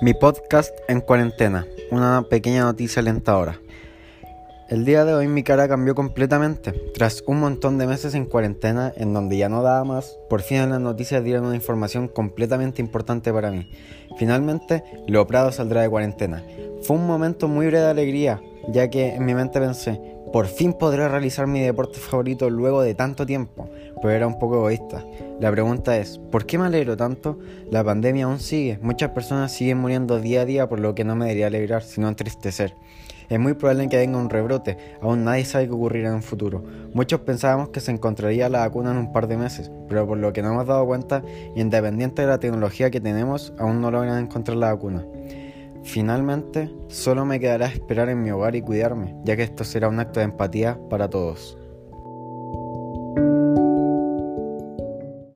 Mi podcast en cuarentena, una pequeña noticia alentadora. El día de hoy mi cara cambió completamente. Tras un montón de meses en cuarentena, en donde ya no daba más, por fin en las noticias dieron una información completamente importante para mí. Finalmente, Leoprado saldrá de cuarentena. Fue un momento muy breve de alegría, ya que en mi mente pensé, por fin podré realizar mi deporte favorito luego de tanto tiempo, pero era un poco egoísta. La pregunta es, ¿por qué me alegro tanto? La pandemia aún sigue, muchas personas siguen muriendo día a día por lo que no me debería alegrar, sino entristecer. Es muy probable que venga un rebrote, aún nadie sabe qué ocurrirá en un futuro. Muchos pensábamos que se encontraría la vacuna en un par de meses, pero por lo que no hemos dado cuenta, independiente de la tecnología que tenemos, aún no logran encontrar la vacuna. Finalmente, solo me quedará esperar en mi hogar y cuidarme, ya que esto será un acto de empatía para todos.